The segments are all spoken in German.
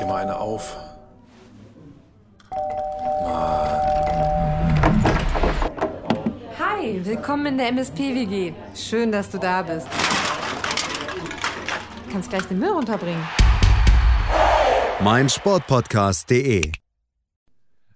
dir mal eine auf. Hi, willkommen in der MSP-WG. Schön, dass du da bist. Du kannst gleich den Müll runterbringen. mein Sportpodcast.de.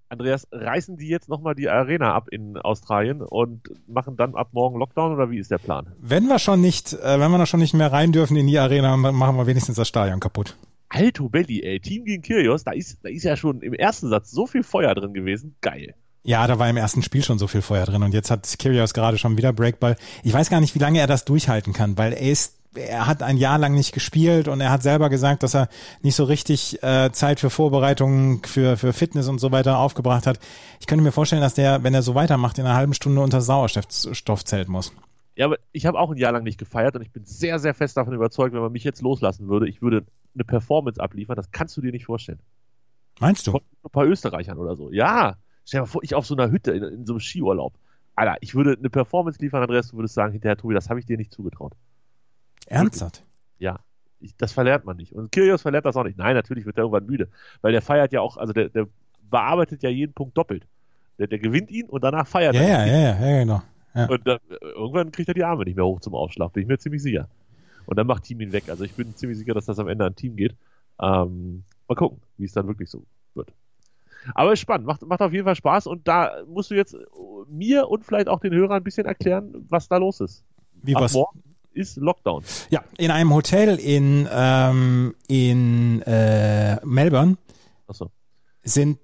Andreas, reißen die jetzt nochmal die Arena ab in Australien und machen dann ab morgen Lockdown oder wie ist der Plan? Wenn wir schon nicht, äh, wenn wir noch schon nicht mehr rein dürfen in die Arena, dann machen wir wenigstens das Stadion kaputt. Alto Belli, ey, Team gegen Kyrgios, da ist, da ist ja schon im ersten Satz so viel Feuer drin gewesen. Geil. Ja, da war im ersten Spiel schon so viel Feuer drin und jetzt hat Kyrgios gerade schon wieder Breakball. Ich weiß gar nicht, wie lange er das durchhalten kann, weil er ist er hat ein Jahr lang nicht gespielt und er hat selber gesagt, dass er nicht so richtig äh, Zeit für Vorbereitungen, für, für Fitness und so weiter aufgebracht hat. Ich könnte mir vorstellen, dass der, wenn er so weitermacht, in einer halben Stunde unter Sauerstoffzelt muss. Ja, aber ich habe auch ein Jahr lang nicht gefeiert und ich bin sehr, sehr fest davon überzeugt, wenn man mich jetzt loslassen würde, ich würde eine Performance abliefern, das kannst du dir nicht vorstellen. Meinst du? Von ein paar Österreichern oder so. Ja, stell dir mal vor, ich auf so einer Hütte in, in so einem Skiurlaub. Alter, ich würde eine Performance liefern, Andreas, du würdest sagen, hinterher, Tobi, das habe ich dir nicht zugetraut. Ernsthaft? Ja, ich, das verlernt man nicht. Und Kyrgios verlernt das auch nicht. Nein, natürlich wird er irgendwann müde, weil der feiert ja auch, also der, der bearbeitet ja jeden Punkt doppelt. Der, der gewinnt ihn und danach feiert Ja, er. ja, ja, ja, ja, genau. Ja. Und dann, irgendwann kriegt er die Arme nicht mehr hoch zum Aufschlag, bin ich mir ziemlich sicher. Und dann macht Team ihn weg. Also ich bin ziemlich sicher, dass das am Ende an Team geht. Ähm, mal gucken, wie es dann wirklich so wird. Aber ist spannend, macht, macht auf jeden Fall Spaß und da musst du jetzt mir und vielleicht auch den Hörern ein bisschen erklären, was da los ist. Wie Ab was? morgen ist Lockdown. Ja, in einem Hotel in, ähm, in äh, Melbourne Achso. sind,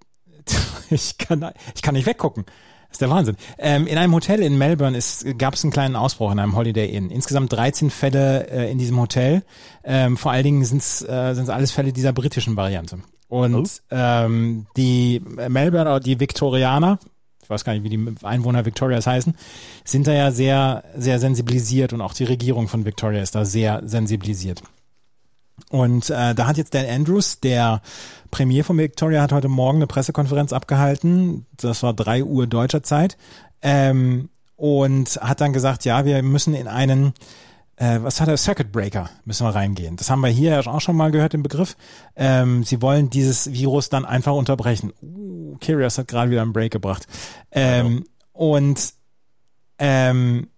ich kann, ich kann nicht weggucken. Das ist der Wahnsinn. Ähm, in einem Hotel in Melbourne gab es einen kleinen Ausbruch in einem Holiday Inn. Insgesamt 13 Fälle äh, in diesem Hotel. Ähm, vor allen Dingen sind es äh, sind's alles Fälle dieser britischen Variante. Und Oh. ähm, die Melbourne oder die Victorianer, ich weiß gar nicht, wie die Einwohner Victorias heißen, sind da ja sehr, sehr sensibilisiert und auch die Regierung von Victoria ist da sehr sensibilisiert. Und äh, da hat jetzt Dan Andrews, der Premier von Victoria, hat heute Morgen eine Pressekonferenz abgehalten. Das war drei Uhr deutscher Zeit. Ähm, und hat dann gesagt, ja, wir müssen in einen, äh, was hat er, Circuit Breaker müssen wir reingehen. Das haben wir hier auch schon mal gehört, den Begriff. Ähm, sie wollen dieses Virus dann einfach unterbrechen. Uh, Kyrgios hat gerade wieder einen Break gebracht. Ähm, Und ähm,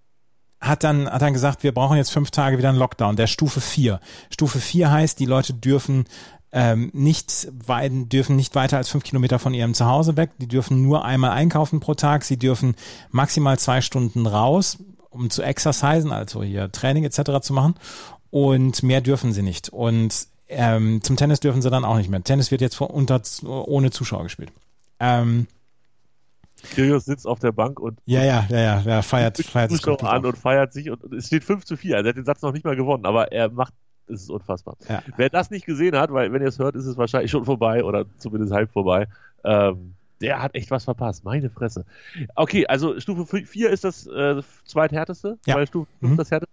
hat dann, hat dann gesagt, wir brauchen jetzt fünf Tage wieder einen Lockdown, der Stufe 4. Stufe 4 heißt, die Leute dürfen ähm, nicht, wei- dürfen nicht weiter als fünf Kilometer von ihrem Zuhause weg. Die dürfen nur einmal einkaufen pro Tag. Sie dürfen maximal zwei Stunden raus, um zu exercisen, also hier Training etc. zu machen. Und mehr dürfen sie nicht. Und ähm, zum Tennis dürfen sie dann auch nicht mehr. Tennis wird jetzt vor, unter, ohne Zuschauer gespielt. Ähm, Kyrgios sitzt auf der Bank und ja, ja, ja, ja, ja feiert, feiert sich komplett an und feiert sich und es steht 5 zu 4. Also er hat den Satz noch nicht mal gewonnen, aber er macht, es ist unfassbar. Ja. Wer das nicht gesehen hat, weil wenn ihr es hört, ist es wahrscheinlich schon vorbei oder zumindest halb vorbei. Ähm, der hat echt was verpasst, meine Fresse. Okay, also Stufe 4 ist das äh, zweithärteste, Ja. weil Stufe 5 Mhm. das härteste.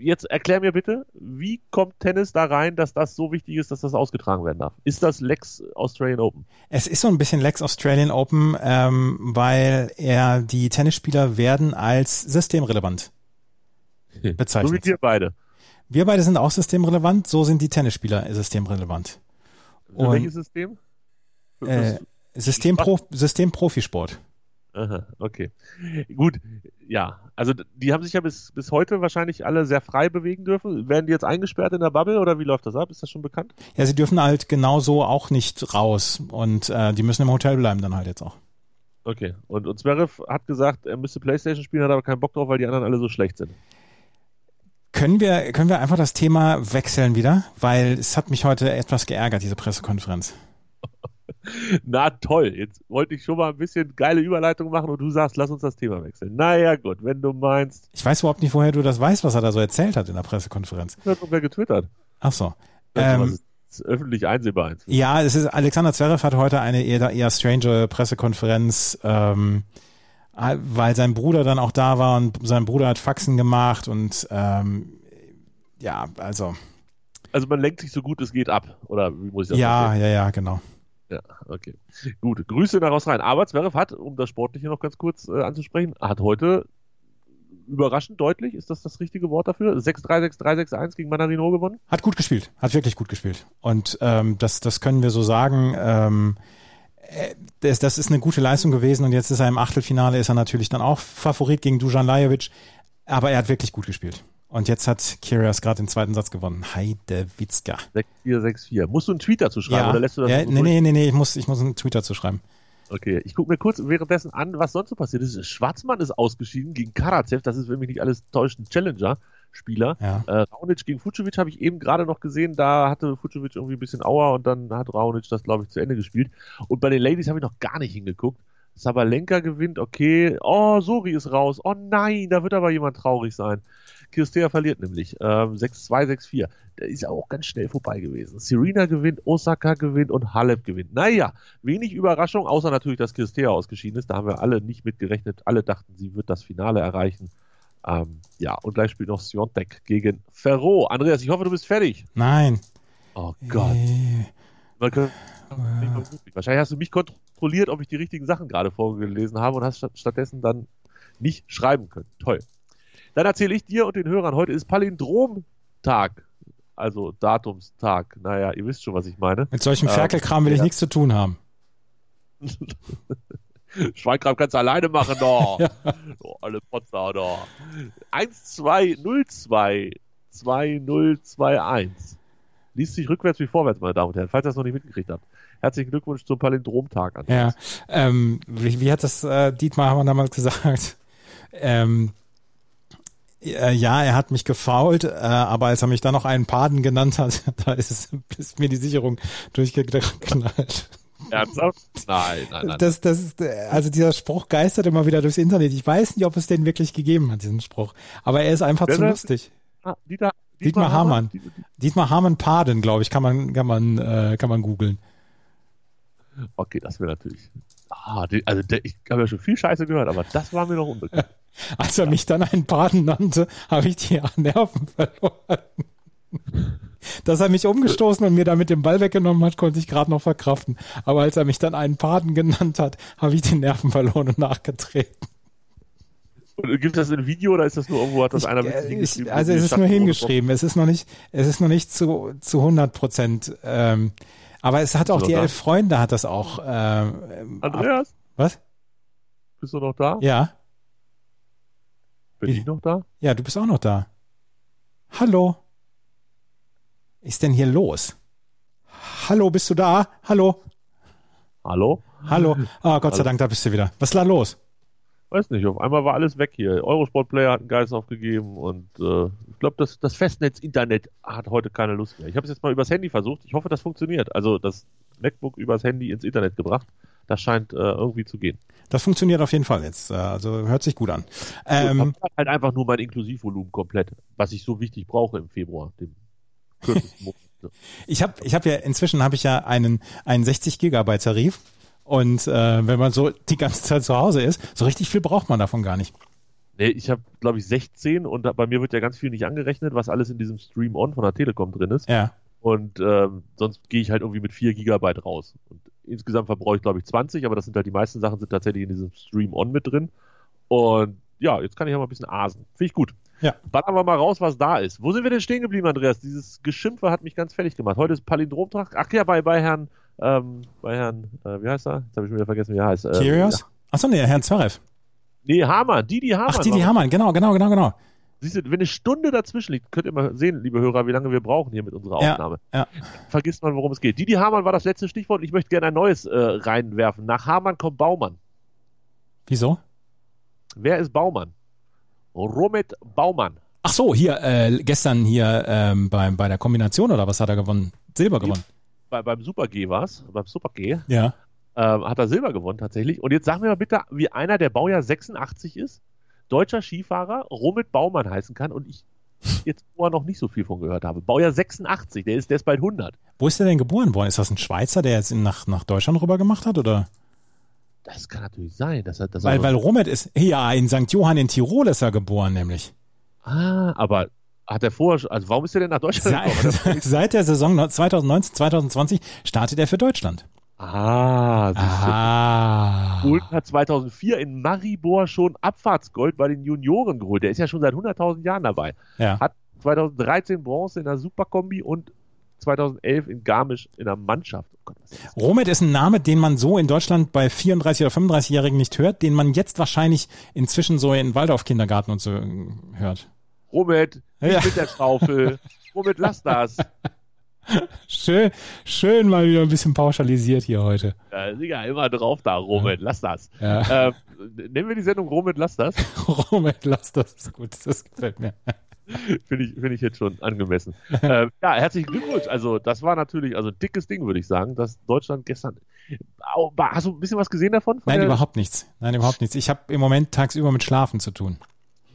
Jetzt erklär mir bitte, wie kommt Tennis da rein, dass das so wichtig ist, dass das ausgetragen werden darf? Ist das Lex Australian Open? Es ist so ein bisschen Lex Australian Open, ähm, weil er die Tennisspieler werden als systemrelevant So wie bezeichnet. wir beide. Wir beide sind auch systemrelevant, so sind die Tennisspieler systemrelevant. Für Und, welches System? Äh, Systempro Systemprofisport. Aha, okay. Gut, ja. Also die haben sich ja bis, bis heute wahrscheinlich alle sehr frei bewegen dürfen. Werden die jetzt eingesperrt in der Bubble oder wie läuft das ab? Ist das schon bekannt? Ja, sie dürfen halt genauso auch nicht raus und äh, die müssen im Hotel bleiben dann halt jetzt auch. Okay. Und, und Zverev hat gesagt, er müsste Playstation spielen, hat aber keinen Bock drauf, weil die anderen alle so schlecht sind. Können wir, können wir einfach das Thema wechseln wieder? Weil es hat mich heute etwas geärgert, diese Pressekonferenz. Na toll, jetzt wollte ich schon mal ein bisschen geile Überleitung machen und du sagst, lass uns das Thema wechseln. Naja, gut, wenn du meinst, Ich weiß überhaupt nicht, woher du das weißt, was er da so erzählt hat in der Pressekonferenz. hat irgendwer getwittert. Ach so. Ähm, ist öffentlich einsehbar. inzwischen. Ja, es ist Alexander Zverev hat heute eine eher, eher strange Pressekonferenz, ähm, weil sein Bruder dann auch da war und sein Bruder hat Faxen gemacht und ähm, ja, also Also man lenkt sich so gut es geht ab, oder wie muss ich das ja, verstehen? ja, ja, genau. Ja, okay. Gut, Grüße nach Australien. Aber Zverev hat, um das Sportliche noch ganz kurz äh, anzusprechen, hat heute überraschend deutlich, ist das das richtige Wort dafür? 6-3, 6-3, 6-1 gegen Manarino gewonnen? Hat gut gespielt, hat wirklich gut gespielt. Und ähm, das, das können wir so sagen. Ähm, äh, das, das ist eine gute Leistung gewesen und jetzt ist er im Achtelfinale, ist er natürlich dann auch Favorit gegen Dujan Lajovic, aber er hat wirklich gut gespielt. Und jetzt hat Kyrgios gerade den zweiten Satz gewonnen. Heide Witzka. 6-4, 6-4. Musst du einen Tweet dazu schreiben Ja, oder lässt du das ja nee, nee, nee, nee, ich muss, ich muss einen Tweet dazu schreiben. Okay, ich gucke mir kurz währenddessen an, was sonst so passiert ist. Schwarzmann ist ausgeschieden gegen Karatsev, das ist, wenn mich nicht alles täuscht, ein Challenger-Spieler. Ja. Äh, Raonic gegen Fucovic habe ich eben gerade noch gesehen, da hatte Fucovic irgendwie ein bisschen Auer und dann hat Raonic das, glaube ich, zu Ende gespielt. Und bei den Ladies habe ich noch gar nicht hingeguckt. Sabalenka gewinnt, okay. Oh, Sori ist raus. Oh nein, da wird aber jemand traurig sein. Kirstea verliert nämlich. Ähm, 6-2, 6-4. Der ist ja auch ganz schnell vorbei gewesen. Serena gewinnt, Osaka gewinnt und Halep gewinnt. Naja, wenig Überraschung, außer natürlich, dass Kirstea ausgeschieden ist. Da haben wir alle nicht mit gerechnet. Alle dachten, sie wird das Finale erreichen. Ähm, ja, und gleich spielt noch Siontek gegen Ferro. Andreas, ich hoffe, du bist fertig. Nein. Oh Gott. Äh, Man kann, Wahrscheinlich hast du mich kontrolliert, ob ich die richtigen Sachen gerade vorgelesen habe und hast statt- stattdessen nicht schreiben können. Toll. Dann erzähle ich dir und den Hörern, heute ist Palindromtag. Also Datumstag. Naja, ihr wisst schon, was ich meine. Mit solchem Ähm, Ferkelkram will ich ja. nichts zu tun haben. Schweinkram kannst du alleine machen, doch. Ja. Oh, alle Potzer, doch. 1202 2021. Liest sich rückwärts wie vorwärts, meine Damen und Herren, falls ihr das noch nicht mitgekriegt habt. Herzlichen Glückwunsch zum Palindromtag. Ja. Ähm, wie, wie hat das äh, Dietmar Hammer damals gesagt? Ähm, äh, ja, er hat mich gefault, äh, aber als er mich dann noch einen Paden genannt hat, da ist, es, ist mir die Sicherung durchgeknallt. Ernsthaft? Nein, nein, nein. Das, das ist, äh, also dieser Spruch geistert immer wieder durchs Internet. Ich weiß nicht, ob es den wirklich gegeben hat, diesen Spruch. Aber er ist einfach Wer zu lustig. Ah, Dieter, Dietmar Hamann. Die- die- Dietmar Hamann Paden, glaube ich, kann man, kann man, äh, kann man googeln. Okay, das wäre natürlich. Ah, die, also der, ich habe ja schon viel Scheiße gehört, aber das war mir noch unbekannt. Als er mich dann einen Paden nannte, habe ich die Nerven verloren. Dass er mich umgestoßen und mir damit den Ball weggenommen hat, konnte ich gerade noch verkraften. Aber als er mich dann einen Paden genannt hat, habe ich die Nerven verloren und nachgetreten. Und gibt es das in Video oder ist das nur irgendwo, hat das einer mit Ich, hingeschrieben? ich, also es ist nur hingeschrieben. Es ist noch nicht, es ist noch nicht zu, zu 100 Prozent. Ähm, aber es hat auch die elf Freunde hat das auch. Ähm, ab, Andreas, was? bist du noch da? Ja, Bin Wie? ich noch da? ja, du bist auch noch da. Hallo. Ist denn hier los? Hallo, bist du da? Hallo, Hallo? hallo. Ah, Gott sei Hallo. Dank, da bist du wieder. Was ist da los? Weiß nicht, auf einmal war alles weg hier. Eurosport Player hat einen Geist aufgegeben und äh, ich glaube, das, das Festnetz-Internet hat heute keine Lust mehr. Ich habe es jetzt mal übers Handy versucht. Ich hoffe, das funktioniert. Also das MacBook übers Handy ins Internet gebracht. Das scheint äh, irgendwie zu gehen. Das funktioniert auf jeden Fall jetzt. Äh, Also hört sich gut an. Ich Ähm, hab halt einfach nur mein Inklusivvolumen komplett, was ich so wichtig brauche im Februar, dem kürzesten Monat. Ich habe ich hab ja, inzwischen habe ich ja einen, einen 60 Gigabyte Tarif. Und äh, wenn man so die ganze Zeit zu Hause ist, so richtig viel braucht man davon gar nicht. Nee, ich habe, glaube ich, 16 und da, bei mir wird ja ganz viel nicht angerechnet, was alles in diesem Stream On von der Telekom drin ist. Ja. Und ähm, sonst gehe ich halt irgendwie mit 4 Gigabyte raus. Und insgesamt verbrauche ich, glaube ich, 20, aber das sind halt die meisten Sachen sind tatsächlich in diesem Stream On mit drin. Und ja, jetzt kann ich ja mal ein bisschen asen. Finde ich gut. Ja. Ballern wir mal raus, was da ist. Wo sind wir denn stehen geblieben, Andreas? Dieses Geschimpfe hat mich ganz fertig gemacht. Heute ist Palindromtag. Ach ja, bei, bei Herrn, ähm, bei Herrn, äh, wie heißt er? Jetzt habe ich schon wieder vergessen, wie er heißt. Ähm, Kyrgios? Achso, nee, Herrn Zverev. Nee, Hamann, Didi Hamann. Ach, Didi Hamann, genau, genau, genau, genau. Siehst du, wenn eine Stunde dazwischen liegt, könnt ihr mal sehen, liebe Hörer, wie lange wir brauchen hier mit unserer Ja, Aufnahme. ja. Vergisst man, worum es geht. Didi Hamann war das letzte Stichwort und ich möchte gerne ein neues äh, reinwerfen. Nach Hamann kommt Baumann. Wieso? Wer ist Baumann? Romet Baumann. Ach so, hier, äh, gestern hier ähm, bei, bei der Kombination oder was hat er gewonnen? Silber gewonnen. Bei, beim Super G war es, beim Super G, Ja. ähm, hat er Silber gewonnen tatsächlich. Und jetzt sag mir mal bitte, wie einer, der Baujahr 86 ist, deutscher Skifahrer, Romet Baumann heißen kann und ich jetzt vorher noch nicht so viel von gehört habe. Baujahr 86, der ist, der ist bald 100. Wo ist er denn geboren worden? Ist das ein Schweizer, der jetzt nach, nach Deutschland rüber gemacht hat? Oder? Das kann natürlich sein. Dass er, dass Weil, er weil Romet ist, ja, in St. Johann in Tirol ist er geboren, nämlich. Ah, aber hat er vorher, also warum ist er denn nach Deutschland gekommen? Seit, der Saison 2019, 2020 startet er für Deutschland. Ah, Ah. Bolton hat 2004 in Maribor schon Abfahrtsgold bei den Junioren geholt. Der ist ja schon seit 100.000 Jahren dabei. Ja. Hat 2013 Bronze in der Superkombi und 2011 in Garmisch in der Mannschaft. Oh Gott, ist? Romet ist ein Name, den man so in Deutschland bei 34 oder 35-Jährigen nicht hört, den man jetzt wahrscheinlich inzwischen so in Waldorf-Kindergarten und so äh, hört. Robert, nicht Ja. mit der Schaufel. Robert, lass das. Schön, schön mal wieder ein bisschen pauschalisiert hier heute. Ja, Digga, immer drauf da, Robert, lass das. Ja. Ähm, nennen wir die Sendung Robert, lass das? Romet, lass das, ist gut, das gefällt mir. Finde ich, finde ich jetzt schon angemessen. ähm, ja, herzlichen Glückwunsch. Also, das war natürlich, also dickes Ding, würde ich sagen, dass Deutschland gestern. Hast du ein bisschen was gesehen davon? Von Nein, überhaupt nichts. Nein, überhaupt nichts. Ich habe im Moment tagsüber mit Schlafen zu tun.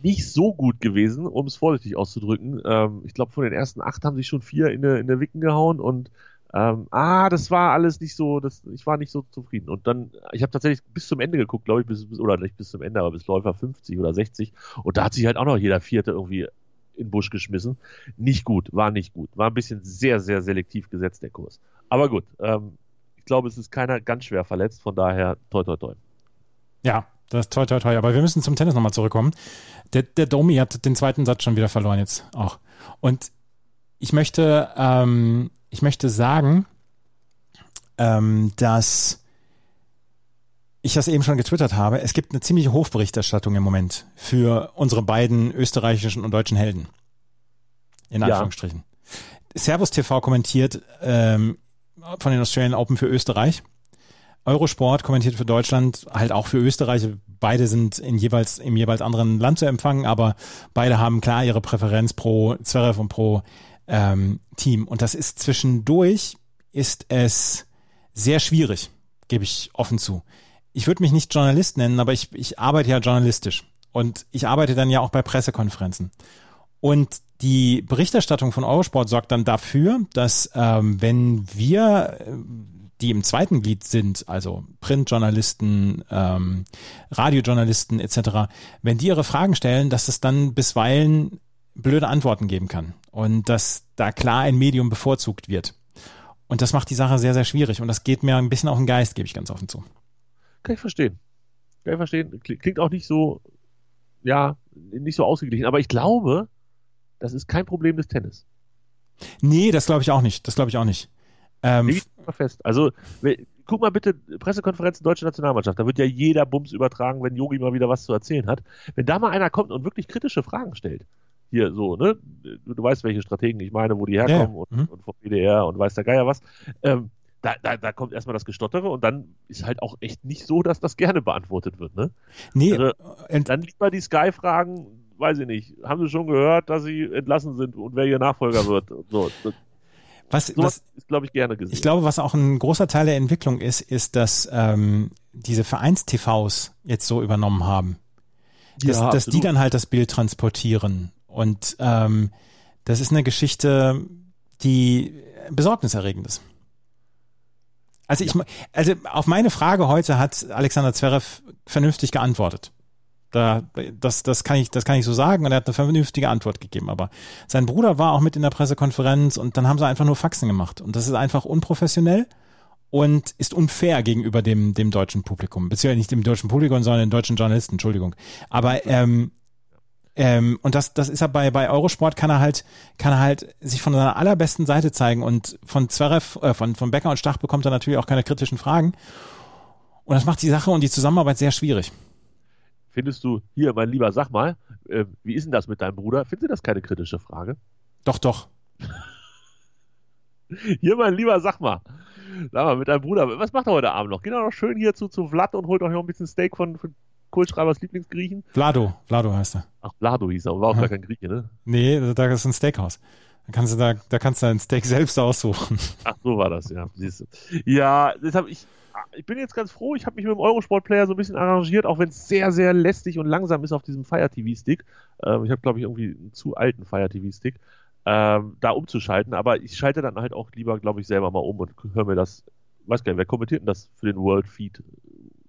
Nicht so gut gewesen, um es vorsichtig auszudrücken. Ähm, ich glaube, von den ersten acht haben sich schon vier in der in der Wicken gehauen und ähm, ah, das war alles nicht so, das, ich war nicht so zufrieden. Und dann, ich habe tatsächlich bis zum Ende geguckt, glaube ich, bis, oder nicht bis zum Ende, aber bis Läufer 50 oder 60. Und da hat sich halt auch noch jeder Vierte irgendwie in den Busch geschmissen. Nicht gut, war nicht gut. War ein bisschen sehr, sehr selektiv gesetzt, der Kurs. Aber gut, ähm, ich glaube, es ist keiner ganz schwer verletzt, von daher toi toi toi. Ja, das ist toll, toll, toll. Aber wir müssen zum Tennis nochmal zurückkommen. Der, der Domi hat den zweiten Satz schon wieder verloren jetzt auch. Und ich möchte, ähm, ich möchte sagen, ähm, dass ich das eben schon getwittert habe. Es gibt eine ziemliche Hofberichterstattung im Moment für unsere beiden österreichischen und deutschen Helden. In Ja. Anführungsstrichen. Servus TV kommentiert ähm, von den Australian Open für Österreich. Eurosport kommentiert für Deutschland, halt auch für Österreich. Beide sind in jeweils, im jeweils anderen Land zu empfangen, aber beide haben klar ihre Präferenz pro Zverev und pro ähm, Team. Und das ist zwischendurch, ist es sehr schwierig, gebe ich offen zu. Ich würde mich nicht Journalist nennen, aber ich, ich arbeite ja journalistisch. Und ich arbeite dann ja auch bei Pressekonferenzen. Und die Berichterstattung von Eurosport sorgt dann dafür, dass ähm, wenn wir, äh, die im zweiten Glied sind, also Printjournalisten, ähm, Radiojournalisten etc., wenn die ihre Fragen stellen, dass es dann bisweilen blöde Antworten geben kann und dass da klar ein Medium bevorzugt wird. Und das macht die Sache sehr, sehr schwierig und das geht mir ein bisschen auf den Geist, gebe ich ganz offen zu. Kann ich verstehen. Kann ich verstehen. Kli- Klingt auch nicht so, ja, nicht so ausgeglichen. Aber ich glaube, das ist kein Problem des Tennis. Nee, das glaube ich auch nicht. Das glaube ich auch nicht. Ähm, mal fest. Also, guck mal bitte, Pressekonferenzen deutsche Nationalmannschaft. Da wird ja jeder Bums übertragen, wenn Yogi mal wieder was zu erzählen hat. Wenn da mal einer kommt und wirklich kritische Fragen stellt, hier so, ne? Du, du weißt, welche Strategen ich meine, wo die herkommen Ja, und, mhm. und vom WDR und weiß der Geier was. Ähm, da, da, da kommt erstmal das Gestottere und dann ist halt auch echt nicht so, dass das gerne beantwortet wird, ne? nee, Also, Dann lieber die Sky-Fragen, weiß ich nicht. Haben Sie schon gehört, dass Sie entlassen sind und wer Ihr Nachfolger wird? So, was, sowas was, ist, glaube ich, gerne gesehen. Ich glaube, was auch ein großer Teil der Entwicklung ist, ist, dass ähm, diese Vereins-TVs jetzt so übernommen haben. Dass, Ja, dass die dann halt das Bild transportieren. Und ähm, das ist eine Geschichte, die besorgniserregend ist. Also ich, also auf meine Frage heute hat Alexander Zverev vernünftig geantwortet. Da, das, das kann ich, das kann ich so sagen und er hat eine vernünftige Antwort gegeben. Aber sein Bruder war auch mit in der Pressekonferenz und dann haben sie einfach nur Faxen gemacht. Und das ist einfach unprofessionell und ist unfair gegenüber dem, dem deutschen Publikum. Beziehungsweise nicht dem deutschen Publikum, sondern den deutschen Journalisten, Entschuldigung. Aber ähm, ähm, und das, das ist er bei, bei Eurosport kann er halt, kann er halt sich von seiner allerbesten Seite zeigen und von Zverev, äh, von, von Becker und Stach bekommt er natürlich auch keine kritischen Fragen. Und das macht die Sache und die Zusammenarbeit sehr schwierig. Findest du, hier, mein Lieber, sag mal, äh, wie ist denn das mit deinem Bruder? Findest du das keine kritische Frage? Doch, doch. Hier, mein Lieber, sag mal. Sag mal, mit deinem Bruder, was macht er heute Abend noch? Geht er noch schön hier zu, zu Vlad und holt euch noch ein bisschen Steak von, von Kohlschreibers Lieblingsgriechen? Vlado, Vlado heißt er. Ach, Vlado hieß er, war auch Ja. gar kein Grieche, ne? Nee, da ist ein Steakhouse. Da kannst du da, da kannst du ein Steak selbst aussuchen. Ach, so war das, ja. Siehst du. Ja, deshalb, ich, ich bin jetzt ganz froh, ich habe mich mit dem Eurosport-Player so ein bisschen arrangiert, auch wenn es sehr, sehr lästig und langsam ist auf diesem Fire TV-Stick. Ähm, ich habe, glaube ich, irgendwie einen zu alten Fire TV-Stick, ähm, da umzuschalten, aber ich schalte dann halt auch lieber, glaube ich, selber mal um und höre mir das, weiß gar nicht, wer kommentiert denn das für den World Feed?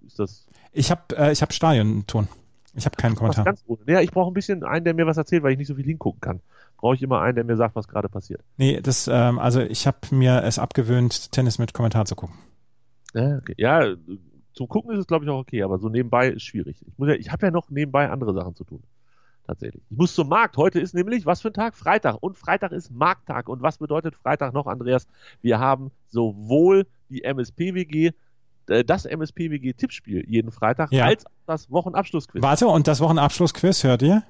Ist das Ich habe äh, ich hab Stadionton. Ich habe keinen Kommentar. ganz ohne? Ja, ich brauche ein bisschen einen, der mir was erzählt, weil ich nicht so viel hingucken kann. Brauche ich immer einen, der mir sagt, was gerade passiert. Nee, das, ähm, also ich habe mir es abgewöhnt, Tennis mit Kommentar zu gucken. Ja, okay. ja, zum Gucken ist es, glaube ich, auch okay, aber so nebenbei ist schwierig. Ich, muss ja, ich habe ja noch nebenbei andere Sachen zu tun. Tatsächlich. Ich muss zum Markt. Heute ist nämlich, was für ein Tag? Freitag. Und Freitag ist Markttag. Und was bedeutet Freitag noch, Andreas? Wir haben sowohl die MSPWG, äh, das MSPWG-Tippspiel jeden Freitag, Ja. als auch das Wochenabschlussquiz. Warte, und das Wochenabschlussquiz hört ihr?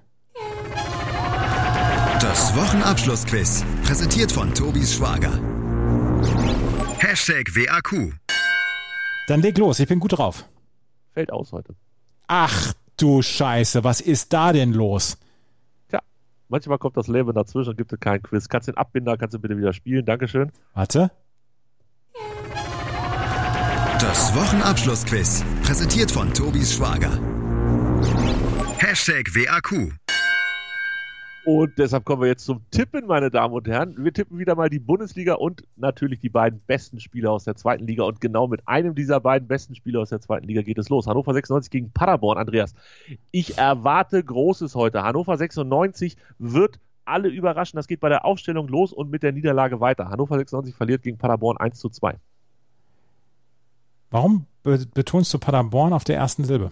Das Wochenabschlussquiz. Präsentiert von Tobis Schwager. Hashtag WAQ. Dann leg los, ich bin gut drauf. Fällt aus heute. Ach du Scheiße, was ist da denn los? Tja, manchmal kommt das Leben dazwischen und gibt es keinen Quiz. Kannst den Abbinder, kannst du bitte wieder spielen. Dankeschön. Warte. Das Wochenabschlussquiz. Präsentiert von Tobis Schwager. Hashtag WAQ. Und deshalb kommen wir jetzt zum Tippen, meine Damen und Herren. Wir tippen wieder mal die Bundesliga und natürlich die beiden besten Spieler aus der zweiten Liga. Und genau mit einem dieser beiden besten Spieler aus der zweiten Liga geht es los. Hannover 96 gegen Paderborn, Andreas. Ich erwarte Großes heute. Hannover 96 wird alle überraschen. Das geht bei der Aufstellung los und mit der Niederlage weiter. Hannover 96 verliert gegen Paderborn 1 zu 2. Warum be betonst du Paderborn auf der ersten Silbe?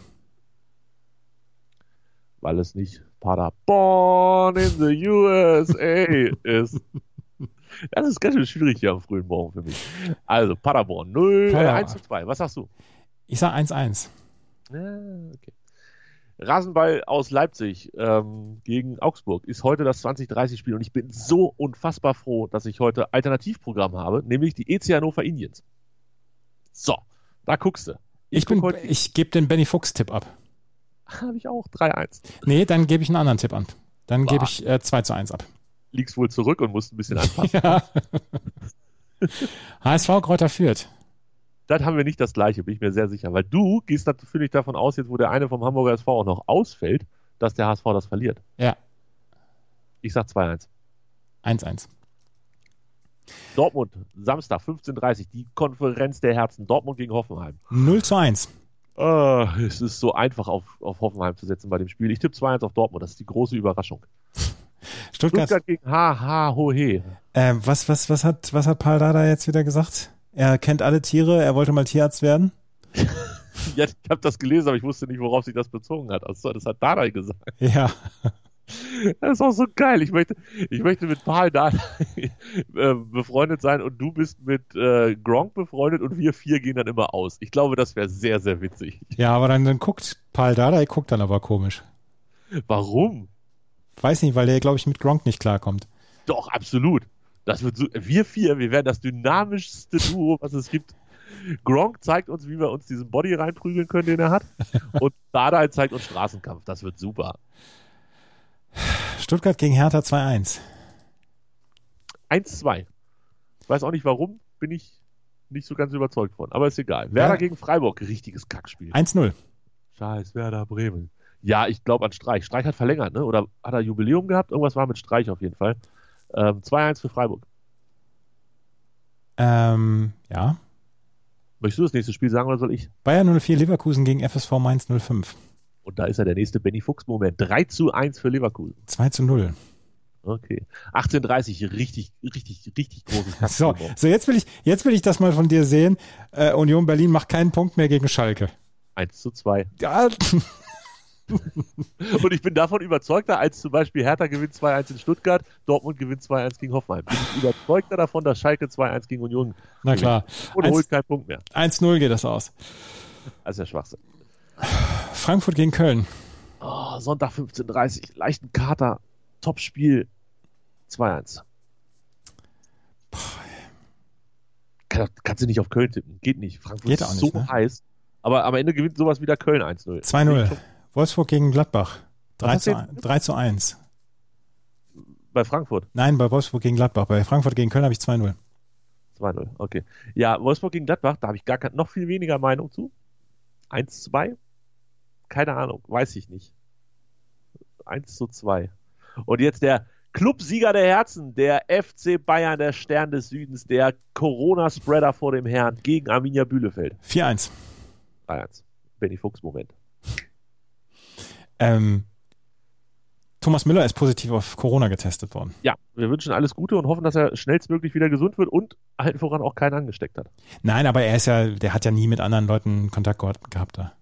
Weil es nicht Paderborn in the USA ist. Das ist ganz schön schwierig hier am frühen Morgen für mich. Also, Paderborn 0, äh, Paderborn. 1 zu 2. Was sagst du? Ich sag 1-1. Ja, okay. Rasenball aus Leipzig ähm, gegen Augsburg ist heute das 2030-Spiel und ich bin so unfassbar froh, dass ich heute Alternativprogramm habe, nämlich die EC Hannover Indians. So, da guckst du. Ich, bin, guck ich gebe den Benny Fuchs-Tipp ab. habe ich auch 3-1. Nee, dann gebe ich einen anderen Tipp an. Dann gebe Boah. ich äh, 2 zu 1 ab. Liegst wohl zurück und musst ein bisschen anpassen. Ja. HSV Kräuter führt. das haben wir nicht das gleiche, bin ich mir sehr sicher. Weil du gehst natürlich davon aus, jetzt wo der eine vom Hamburger SV auch noch ausfällt, dass der HSV das verliert. Ja, Ich sag 2-1. 1-1. Dortmund, Samstag 15.30 die Konferenz der Herzen. Dortmund gegen Hoffenheim. 0 zu 1. Ah, es ist so einfach auf, auf Hoffenheim zu setzen bei dem Spiel. Ich tippe 2-1 auf Dortmund. Das ist die große Überraschung. Stuttgart. Stuttgart gegen HH Hohe. Äh, was, was, was hat, was hat Paul Dada jetzt wieder gesagt? Er kennt alle Tiere, er wollte mal Tierarzt werden. Ja, ich habe das gelesen, aber ich wusste nicht, worauf sich das bezogen hat. Also, das hat Dada gesagt. Ja. Das ist auch so geil. Ich möchte, ich möchte mit Paul Dada äh, befreundet sein und du bist mit äh, Gronk befreundet und wir vier gehen dann immer aus. Ich glaube, das wäre sehr, sehr witzig. Ja, aber dann, dann guckt Paul Dada, er guckt dann aber komisch. Warum? Weiß nicht, weil der, glaube ich, mit Gronk nicht klarkommt. Doch, absolut. Das wird so, wir vier, wir werden das dynamischste Duo, was es gibt. Gronk zeigt uns, wie wir uns diesen Body reinprügeln können, den er hat. Und Dada zeigt uns Straßenkampf. Das wird super. Stuttgart gegen Hertha 2-1. 1-2. Ich weiß auch nicht warum, bin ich nicht so ganz überzeugt von. Aber ist egal. Werder Ja. gegen Freiburg, richtiges Kackspiel. 1-0. Scheiß Werder Bremen. Ja, ich glaube an Streich. Streich hat verlängert, ne? Oder hat er Jubiläum gehabt? Irgendwas war mit Streich auf jeden Fall. Ähm, 2-1 für Freiburg. Ähm, ja. Möchtest du das nächste Spiel sagen oder soll ich? Bayern 04 Leverkusen gegen FSV Mainz 05. Und da ist ja der nächste Benny Fuchs-Moment. 3 zu 1 für Leverkusen. 2 zu 0. Okay. 18.30 richtig, richtig, richtig großes So, Kackspiel. so jetzt will ich, jetzt will ich das mal von dir sehen. Äh, Union Berlin macht keinen Punkt mehr gegen Schalke. 1 zu 2. Ja, Und ich bin davon überzeugter, als zum Beispiel Hertha gewinnt 2-1 in Stuttgart, Dortmund gewinnt 2-1 gegen Hoffenheim. Bin ich überzeugter davon, dass Schalke 2-1 gegen Union na klar. und Eins- holt keinen Punkt mehr. 1-0 geht das aus. Das ist ja Schwachsinn. Frankfurt gegen Köln. Oh, Sonntag 15.30 leichten Kater, Top-Spiel, 2-1. Kann, kannst du nicht auf Köln tippen. Geht nicht. Frankfurt Geht ist auch nicht, so ne? heiß. Aber am Ende gewinnt sowas wieder Köln 1-0. 2-0. Wolfsburg gegen Gladbach. 3 hast zu, du 3 zu 1. Bei Frankfurt Nein, bei Wolfsburg gegen Gladbach. Bei Frankfurt gegen Köln habe ich 2-0. 2-0. Okay. Ja, Wolfsburg gegen Gladbach, da habe ich gar kein, noch viel weniger Meinung zu. 1-2? Keine Ahnung, weiß ich nicht. 1 zu 2. Und jetzt der Clubsieger der Herzen, der FC Bayern, der Stern des Südens, der Corona-Spreader vor dem Herrn gegen Arminia Bielefeld. 4-1. 3-1. Benny Fuchs Moment. Ähm, Thomas Müller ist positiv auf Corona getestet worden. Ja, wir wünschen alles Gute und hoffen, dass er schnellstmöglich wieder gesund wird und halt voran auch keinen angesteckt hat. Nein, aber er ist ja, der hat ja nie mit anderen Leuten Kontakt gehabt da.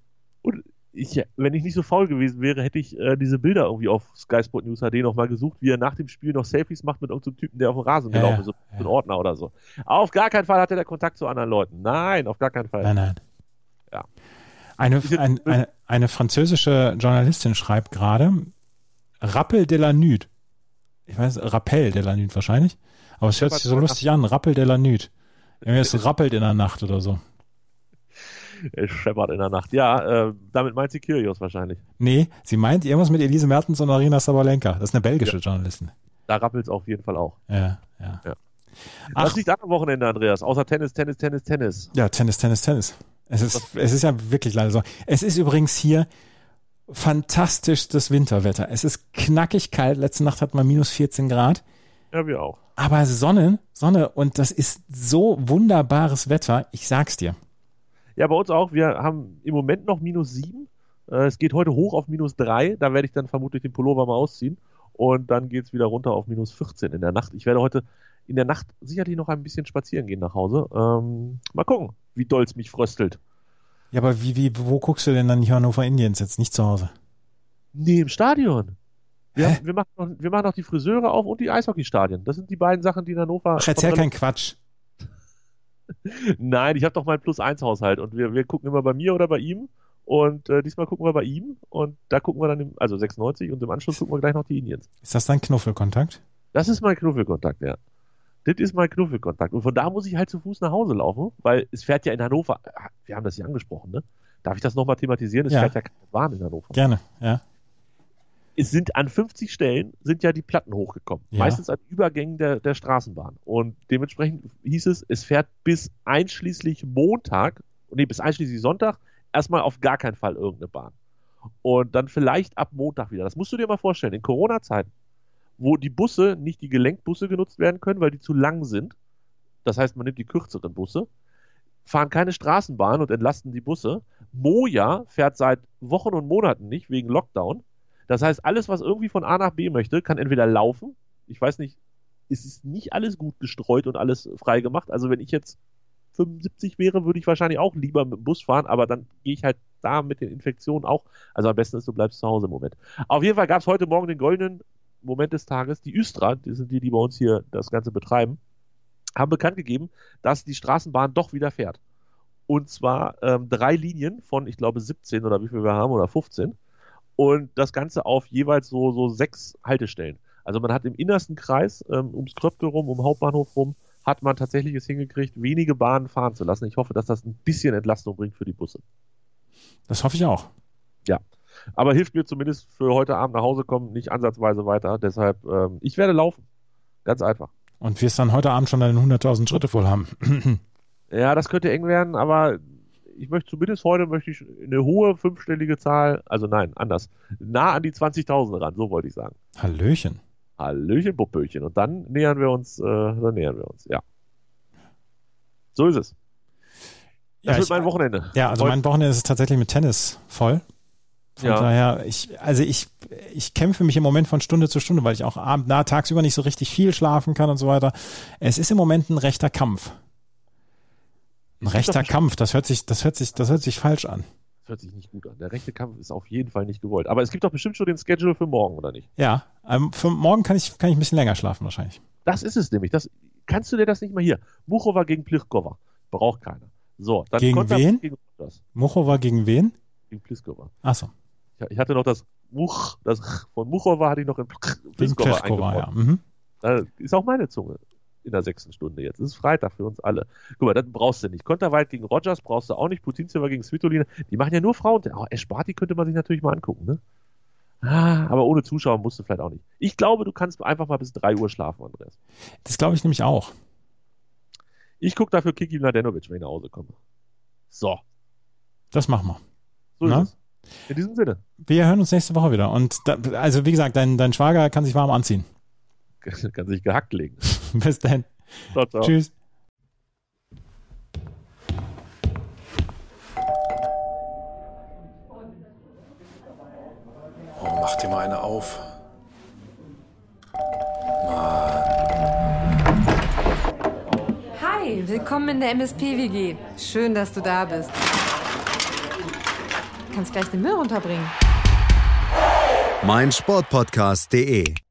Ich, wenn ich nicht so faul gewesen wäre, hätte ich äh, diese Bilder irgendwie auf Sky Sport News HD nochmal gesucht, wie er nach dem Spiel noch Selfies macht mit irgendeinem Typen, der auf dem Rasen Ja, gelaufen ist, so ja. ein Ordner oder so. Auf gar keinen Fall hatte der Kontakt zu anderen Leuten. Nein, auf gar keinen Fall. Nein, nein. Ja. Eine, Ist ein, eine, eine französische Journalistin schreibt gerade, Rappel de la Nude. Ich weiß, Rappel de la Nude wahrscheinlich. Aber es hört sich so lustig an, Rappel de la Nude. Irgendwie es rappelt in der Nacht oder so. Es scheppert in der Nacht. Ja, äh, damit meint sie Kyrgios wahrscheinlich. Nee, sie meint irgendwas mit Elise Mertens und Arina Sabalenka. Das ist eine belgische Journalistin. Da rappelt es auf jeden Fall auch. Ja, ja. Ja. Ach. Was liegt an am Wochenende, Andreas? Außer Tennis, Tennis, Tennis, Tennis. Ja, Tennis, Tennis, Tennis. Es ist, es ist ja wirklich leider so. Es ist übrigens hier fantastischstes Winterwetter. Es ist knackig kalt. Letzte Nacht hatten wir minus 14 Grad. Ja, wir auch. Aber Sonne, Sonne und das ist so wunderbares Wetter. Ich sag's dir. Ja, bei uns auch. Wir haben im Moment noch minus sieben. Äh, es geht heute hoch auf minus drei. Da werde ich dann vermutlich den Pullover mal ausziehen. Und dann geht's wieder runter auf minus 14 in der Nacht. Ich werde heute in der Nacht sicherlich noch ein bisschen spazieren gehen nach Hause. Ähm, mal gucken, wie doll's mich fröstelt. Ja, aber wie, wie, wo guckst du denn dann die Hannover Indians jetzt? Nicht zu Hause. Nee, im Stadion. Wir, haben, wir, machen noch, wir machen noch die Friseure auf und die Eishockeystadien. Das sind die beiden Sachen, die in Hannover. Ach, erzähl keinen Quatsch. Nein, ich habe doch meinen Plus-1-Haushalt und wir, wir gucken immer bei mir oder bei ihm. Und äh, diesmal gucken wir bei ihm und da gucken wir dann, im, also 96 und im Anschluss gucken wir gleich noch die Indians. Ist das dein Knuffelkontakt? Das ist mein Knuffelkontakt, ja. Das ist mein Knuffelkontakt. Und von da muss ich halt zu Fuß nach Hause laufen, weil es fährt ja in Hannover, ah, wir haben das hier angesprochen, ne? Darf ich das nochmal thematisieren? Es Ja. fährt ja keine Bahn in Hannover. Gerne, ja. Es sind an 50 Stellen sind ja die Platten hochgekommen. Ja. Meistens an Übergängen der, der Straßenbahn. Und dementsprechend hieß es, es fährt bis einschließlich Montag, nee, bis einschließlich Sonntag erstmal auf gar keinen Fall irgendeine Bahn. Und dann vielleicht ab Montag wieder. Das musst du dir mal vorstellen. In Corona-Zeiten, wo die Busse nicht die Gelenkbusse genutzt werden können, weil die zu lang sind. Das heißt, man nimmt die kürzeren Busse, fahren keine Straßenbahn und entlasten die Busse. Moja fährt seit Wochen und Monaten nicht wegen Lockdown. Das heißt, alles, was irgendwie von A nach B möchte, kann entweder laufen. Ich weiß nicht, es ist nicht alles gut gestreut und alles frei gemacht. Also wenn ich jetzt 75 wäre, würde ich wahrscheinlich auch lieber mit dem Bus fahren, aber dann gehe ich halt da mit den Infektionen auch. Also am besten ist, du bleibst zu Hause im Moment. Auf jeden Fall gab es heute Morgen den goldenen Moment des Tages. Die Östra, die sind die, die bei uns hier das Ganze betreiben, haben bekannt gegeben, dass die Straßenbahn doch wieder fährt. Und zwar ähm, drei Linien von, ich glaube, 17 oder wie viel wir haben, oder 15 und das Ganze auf jeweils so, so sechs Haltestellen. Also man hat im innersten Kreis, ähm, ums Kröpke rum, um Hauptbahnhof rum, hat man tatsächlich es hingekriegt, wenige Bahnen fahren zu lassen. Ich hoffe, dass das ein bisschen Entlastung bringt für die Busse. Das hoffe ich auch. Aber hilft mir zumindest für heute Abend nach Hause kommen nicht ansatzweise weiter. Deshalb, ähm, ich werde laufen. Ganz einfach. Und wirst dann heute Abend schon deine 100.000 Schritte voll haben. Ja, das könnte eng werden, aber ich möchte zumindest heute möchte ich eine hohe fünfstellige Zahl, also nein, anders, nah an die 20.000 ran, so wollte ich sagen. Hallöchen. Hallöchen, Puppöchen. Und dann nähern wir uns, äh, dann nähern wir uns, ja. So ist es. Das Ja, wird ich- mein Wochenende. Ja, also Heute- mein Wochenende ist tatsächlich mit Tennis voll. Von Ja. daher, ich, also ich, ich kämpfe mich im Moment von Stunde zu Stunde, weil ich auch abend, na, tagsüber nicht so richtig viel schlafen kann und so weiter. Es ist im Moment ein rechter Kampf. Ein rechter Kampf, das hört sich, das hört sich, das hört sich falsch an. Das hört sich nicht gut an. Der rechte Kampf ist auf jeden Fall nicht gewollt. Aber es gibt doch bestimmt schon den Schedule für morgen, oder nicht? Ja, ähm, für morgen kann ich, kann ich ein bisschen länger schlafen wahrscheinlich. Das ist es nämlich. Das, kannst du dir das nicht mal hier? Buchova gegen Pliskova. Braucht keiner. So, dann Gegen Konter wen? Gegen das. Muchova gegen wen? Gegen Pliskova. Achso, Ich, ich hatte noch das Much, das von Muchova hatte ich noch in Pliskova Pliskova, ja. eingebaut. Mhm. Da ist auch meine Zunge in der sechsten Stunde jetzt. Es ist Freitag für uns alle. Guck mal, das brauchst du nicht. Konterweit gegen Rogers brauchst du auch nicht. Putinzeva gegen Svitolina. Die machen ja nur Frauen. Oh, Esparti könnte man sich natürlich mal angucken, ne? Ah, aber ohne Zuschauer musst du vielleicht auch nicht. Ich glaube, du kannst einfach mal bis 3 Uhr schlafen, Andreas. Das glaube ich nämlich auch. Ich gucke dafür Kiki Mladenovic, wenn ich nach Hause komme. So, Das machen wir. so ist Na? es. In diesem Sinne. Wir hören uns nächste Woche wieder. Und da, also wie gesagt, dein, dein Schwager kann sich warm anziehen. kann sich gehackt legen. Bis dann. Ciao, ciao. Tschüss. Oh, mach dir mal eine auf. Mann. Hi, willkommen in der MSP-WG. Schön, dass du da bist. Du kannst gleich den Müll runterbringen. Mein Sportpodcast.de